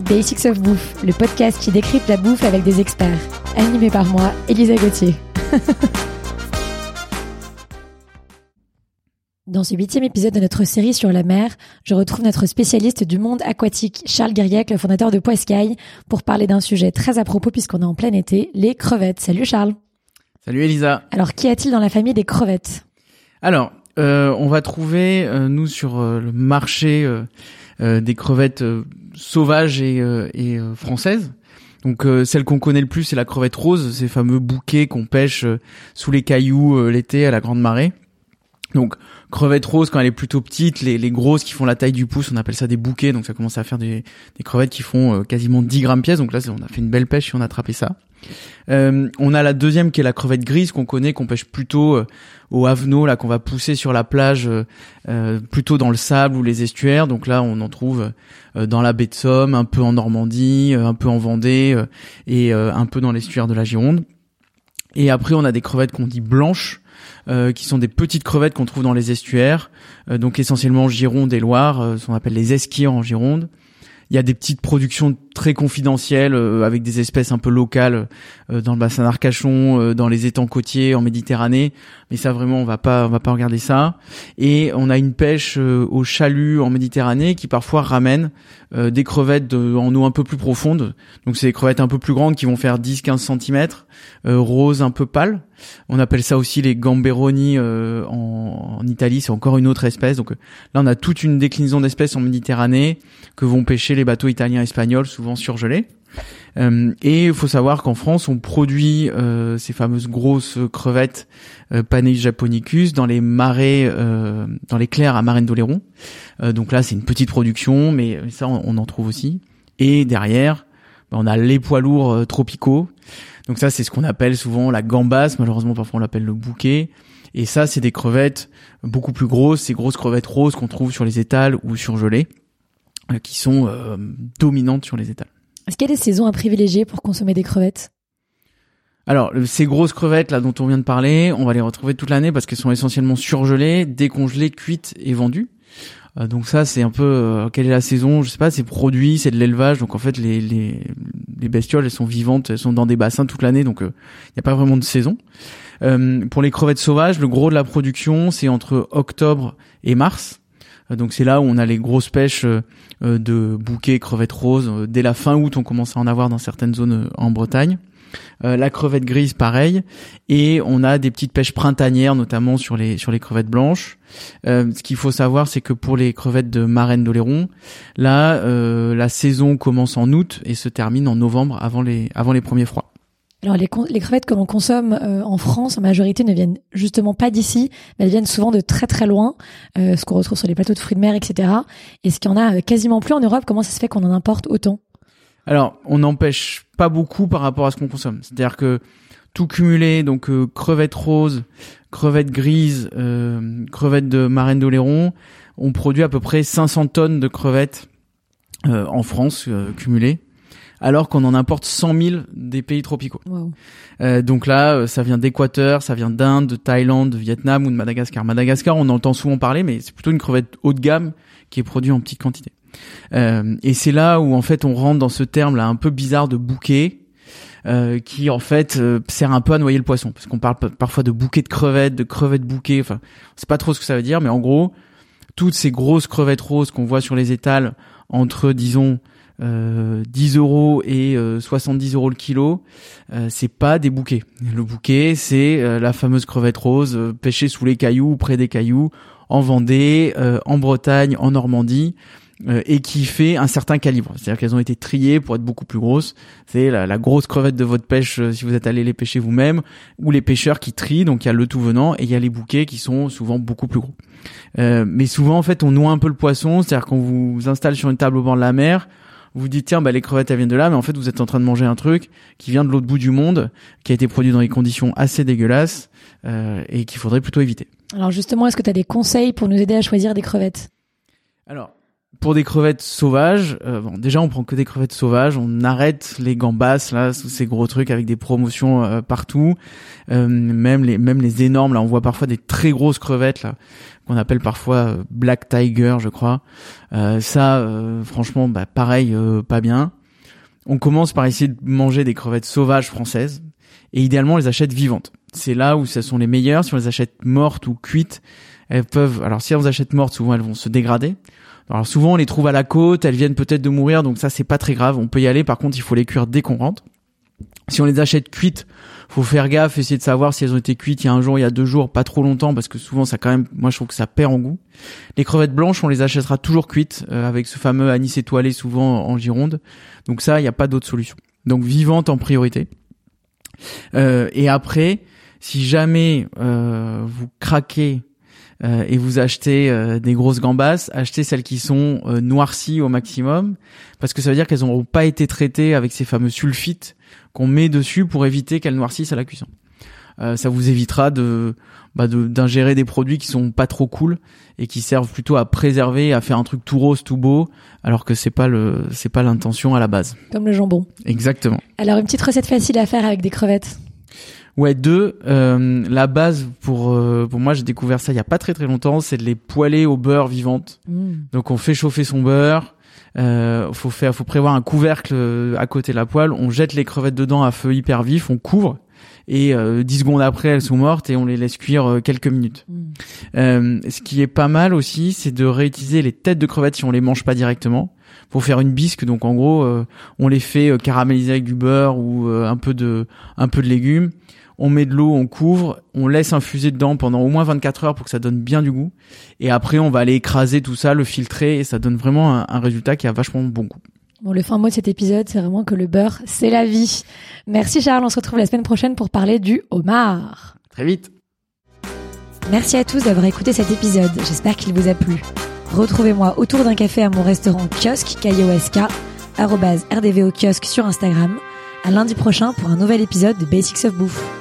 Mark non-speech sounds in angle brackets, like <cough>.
Basics of Bouffe, le podcast qui décrypte la bouffe avec des experts. Animé par moi, Elisa Gauthier. <laughs> Dans ce huitième épisode de notre série sur la mer, je retrouve notre spécialiste du monde aquatique, Charles Guiriec, le fondateur de Poiscaille, pour parler d'un sujet très à propos puisqu'on est en plein été, les crevettes. Salut Charles. Salut Elisa. Alors, qu'y a-t-il dans la famille des crevettes? Alors, on va trouver, euh, nous, sur euh, le marché euh, des crevettes sauvages et, françaises. Donc celle qu'on connaît le plus, c'est la crevette rose, ces fameux bouquets qu'on pêche sous les cailloux l'été à la grande marée. Donc crevette rose quand elle est plutôt petite, les, grosses qui font la taille du pouce, on appelle ça des bouquets, donc ça commence à faire des, des crevettes qui font quasiment 10 grammes pièce. Donc là, on a fait une belle pêche et on a attrapé ça. Euh, on a la deuxième qui est la crevette grise qu'on connaît, qu'on pêche plutôt euh, au havenot, là qu'on va pousser sur la plage, euh, plutôt dans le sable ou les estuaires. Donc là, on en trouve dans la baie de Somme, un peu en Normandie, un peu en Vendée et un peu dans l'estuaire de la Gironde. Et après, on a des crevettes qu'on dit blanches, qui sont des petites crevettes qu'on trouve dans les estuaires, donc essentiellement Gironde et Loire, ce qu'on appelle les esquirs en Gironde. Il y a des petites productions très confidentielles euh, avec des espèces un peu locales euh, dans le bassin d'Arcachon, euh, dans les étangs côtiers en Méditerranée. Mais ça vraiment, on va pas, on va pas regarder ça. Et on a une pêche au chalut en Méditerranée qui parfois ramène des crevettes en eau un peu plus profonde. Donc c'est des crevettes un peu plus grandes qui vont faire 10-15 cm, roses un peu pâles. On appelle ça aussi les gamberoni en, en, Italie. C'est encore une autre espèce. Donc là, on a toute une déclinaison d'espèces en Méditerranée que vont pêcher les bateaux italiens et espagnols, souvent Euh, et il faut savoir qu'en France, on produit euh, ces fameuses grosses crevettes euh, japonicus dans les marais, euh, dans les clairs à Marine d'Oléron. Euh, donc là, c'est une petite production, mais ça, on, en trouve aussi. Et derrière, ben, on a les poids lourds tropicaux. Donc ça, c'est ce qu'on appelle souvent la gambasse. Malheureusement, parfois on l'appelle le bouquet. Et ça, c'est des crevettes beaucoup plus grosses, ces grosses crevettes roses qu'on trouve sur les étals ou surgelées. Euh, qui sont euh, dominantes sur les étals. Est-ce qu'il y a des saisons à privilégier pour consommer des crevettes? Alors, ces grosses crevettes là dont on vient de parler, on va les retrouver toute l'année parce qu'elles sont essentiellement surgelées, décongelées, cuites et vendues. Euh, donc ça, c'est un peu quelle est la saison? Je sais pas. C'est produit, c'est de l'élevage. Donc en fait, les, les, les bestioles, elles sont vivantes, elles sont dans des bassins toute l'année. Donc il n'y a pas vraiment de saison. pour les crevettes sauvages, le gros de la production, c'est entre octobre et mars. Euh, donc c'est là où on a les grosses pêches euh, euh, de bouquets, crevettes roses. Dès la fin août, on commence à en avoir dans certaines zones en Bretagne. la crevette grise, pareil. Et on a des petites pêches printanières, notamment sur les sur les crevettes blanches. ce qu'il faut savoir, c'est que pour les crevettes de Marraine d'Oléron, là, la saison commence en août et se termine en novembre, avant les avant les premiers froids. Alors les, crevettes que l'on consomme euh, en France, en majorité, ne viennent justement pas d'ici, mais elles viennent souvent de très très loin, euh, ce qu'on retrouve sur les plateaux de fruits de mer, etc. Et ce qu'il y en a euh, quasiment plus en Europe, comment ça se fait qu'on en importe autant? Alors, on n'empêche pas beaucoup par rapport à ce qu'on consomme. C'est-à-dire que tout cumulé, donc crevettes roses, crevettes grises, crevettes de marraine d'Oléron, on produit à peu près 500 tonnes de crevettes en France cumulées alors qu'on en importe 100 000 des pays tropicaux. Euh, donc là, euh, ça vient d'Équateur, ça vient d'Inde, de Thaïlande, de Vietnam ou de Madagascar. Madagascar, on entend souvent parler, mais c'est plutôt une crevette haut de gamme qui est produite en petite quantité. Euh, et c'est là où en fait on rentre dans ce terme là un peu bizarre de bouquet. Euh, qui en fait euh, sert un peu à noyer le poisson parce qu'on parle parfois de bouquet de crevettes, de crevettes bouquet, enfin c'est pas trop ce que ça veut dire, mais en gros toutes ces grosses crevettes roses qu'on voit sur les étals entre disons euh, 10 euros et 70 euh, euros le kilo, euh, c'est pas des bouquets. Le bouquet, c'est euh, la fameuse crevette rose pêchée sous les cailloux, près des cailloux, en Vendée, en Bretagne, en Normandie. et qui fait un certain calibre. C'est-à-dire qu'elles ont été triées pour être beaucoup plus grosses. C'est la, la, grosse crevette de votre pêche si vous êtes allé les pêcher vous-même, ou les pêcheurs qui trient. Donc il y a le tout venant et il y a les bouquets qui sont souvent beaucoup plus gros. mais souvent en fait on noie un peu le poisson, c'est-à-dire qu'on vous installe sur une table au bord de la mer, vous dites tiens bah les crevettes elles viennent de là mais en fait vous êtes en train de manger un truc qui vient de l'autre bout du monde qui a été produit dans des conditions assez dégueulasses euh, et qu'il faudrait plutôt éviter. Alors justement est-ce que tu as des conseils pour nous aider à choisir des crevettes? Alors pour des crevettes sauvages, euh, bon, déjà on prend que des crevettes sauvages, on arrête les gambas là, ces gros trucs avec des promotions euh, partout, euh, même les même les énormes là, on voit parfois des très grosses crevettes là qu'on appelle parfois black tiger, je crois. ça, franchement, bah, pareil, pas bien. On commence par essayer de manger des crevettes sauvages françaises et idéalement on les achète vivantes. C'est là où ça sont les meilleures. Si on les achète mortes ou cuites, elles peuvent. Alors si on les achète mortes, souvent elles vont se dégrader. Alors souvent on les trouve à la côte, elles viennent peut-être de mourir, donc ça c'est pas très grave. On peut y aller. Par contre, il faut les cuire dès qu'on rentre. Si on les achète cuites, faut faire gaffe, essayer de savoir si elles ont été cuites il y a un jour, il y a deux jours, pas trop longtemps, parce que souvent ça quand même, moi je trouve que ça perd en goût. Les crevettes blanches, on les achètera toujours cuites euh, avec ce fameux anis étoilé souvent en Gironde. Donc ça, il n'y a pas d'autre solution. Donc vivante en priorité. Euh, et après, si jamais euh, vous craquez euh, et vous achetez euh, des grosses gambas, achetez celles qui sont euh, noircies au maximum, parce que ça veut dire qu'elles n'auront pas été traitées avec ces fameux sulfites qu'on met dessus pour éviter qu'elles noircissent à la cuisson. ça vous évitera de bah d'ingérer des produits qui sont pas trop cool et qui servent plutôt à préserver, à faire un truc tout rose, tout beau, alors que c'est pas le c'est pas l'intention à la base. Comme le jambon. Exactement. Alors une petite recette facile à faire avec des crevettes. Ouais, deux. Euh, la base pour euh, pour moi, j'ai découvert ça il y a pas très très longtemps, c'est de les poêler au beurre vivante. Mmh. Donc on fait chauffer son beurre. Euh, faut faire, faut prévoir un couvercle euh, à côté de la poêle. On jette les crevettes dedans à feu hyper vif, on couvre et euh, 10 secondes après elles sont mortes et on les laisse cuire euh, quelques minutes. Mmh. Euh, ce qui est pas mal aussi, c'est de réutiliser les têtes de crevettes si on les mange pas directement pour faire une bisque. Donc en gros, on les fait caraméliser avec du beurre ou un peu de un peu de légumes on met de l'eau, on couvre, on laisse infuser dedans pendant au moins 24 heures pour que ça donne bien du goût. Et après, on va aller écraser tout ça, le filtrer, et ça donne vraiment un, résultat qui a vachement bon goût. Bon, le fin mot de cet épisode, c'est vraiment que le beurre, c'est la vie. Merci Charles, on se retrouve la semaine prochaine pour parler du homard. Très vite. Merci à tous d'avoir écouté cet épisode, j'espère qu'il vous a plu. Retrouvez-moi autour d'un café à mon restaurant kiosque, k rdvo kiosque sur Instagram. À lundi prochain pour un nouvel épisode de Basics of Bouffe.